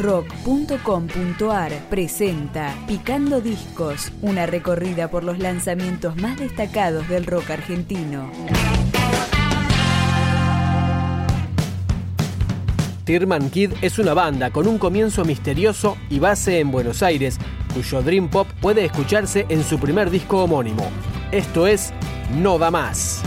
rock.com.ar presenta Picando Discos, una recorrida por los lanzamientos más destacados del rock argentino. Tirman Kid es una banda con un comienzo misterioso y base en Buenos Aires, cuyo Dream Pop puede escucharse en su primer disco homónimo. Esto es No Da Más.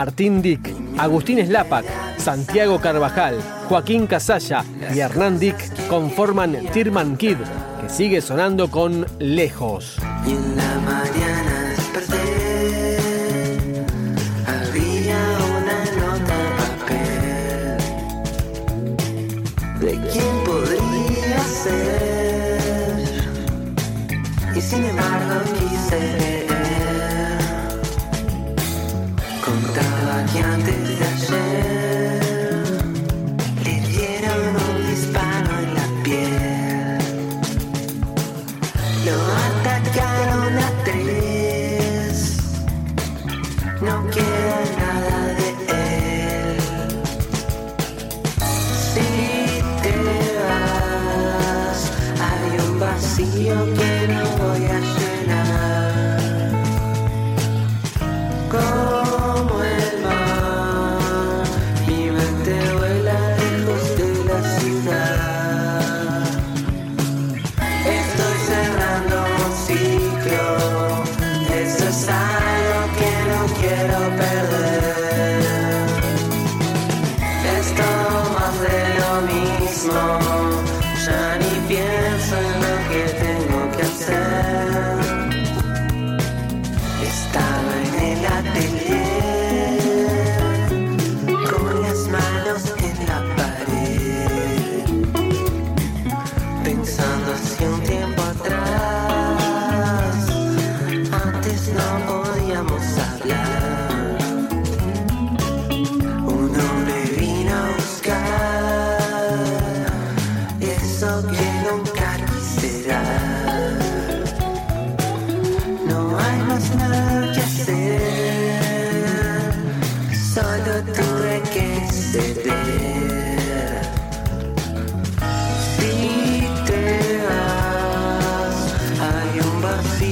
Martín Dick, Agustín Slapak, Santiago Carvajal, Joaquín Casalla y Hernán Dick conforman Tirman Kid, que sigue sonando con Lejos. Que no voy a snow.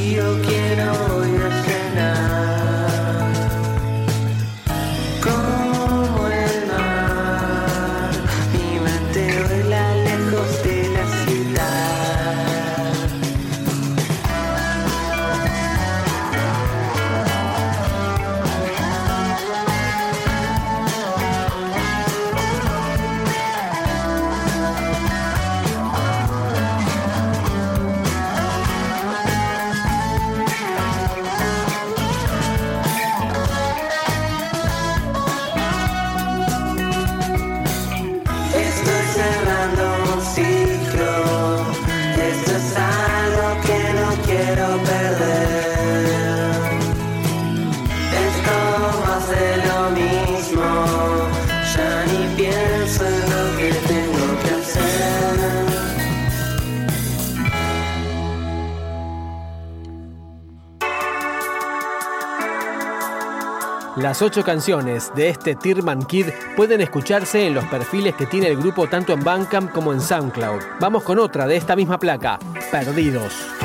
feel Las ocho canciones de este Tirman Kid pueden escucharse en los perfiles que tiene el grupo tanto en Bandcamp como en SoundCloud. Vamos con otra de esta misma placa, Perdidos.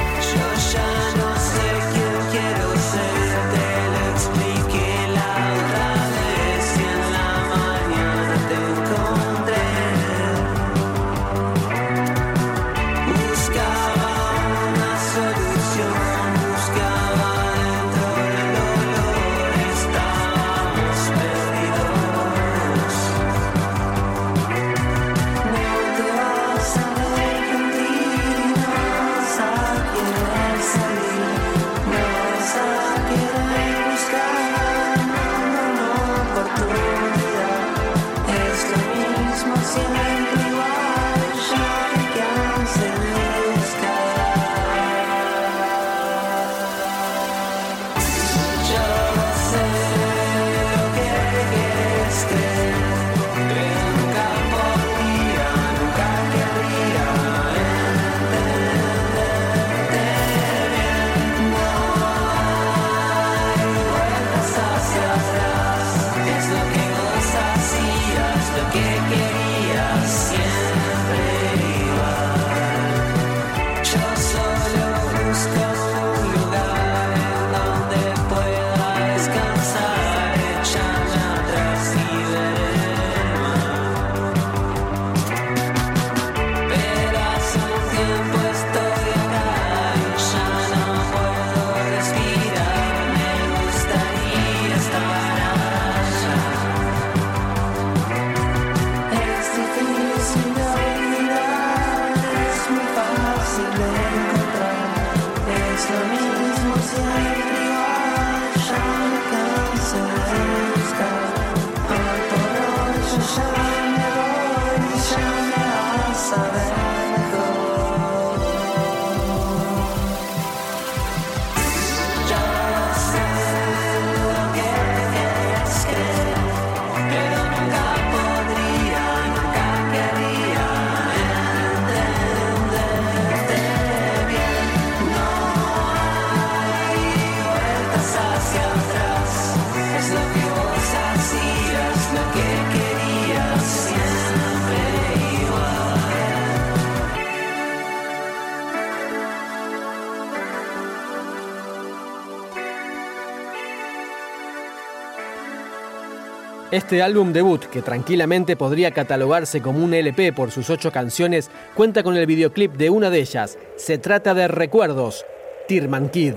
Este álbum debut, que tranquilamente podría catalogarse como un LP por sus ocho canciones, cuenta con el videoclip de una de ellas. Se trata de Recuerdos, Tirman Kid.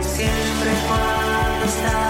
Siempre cuando está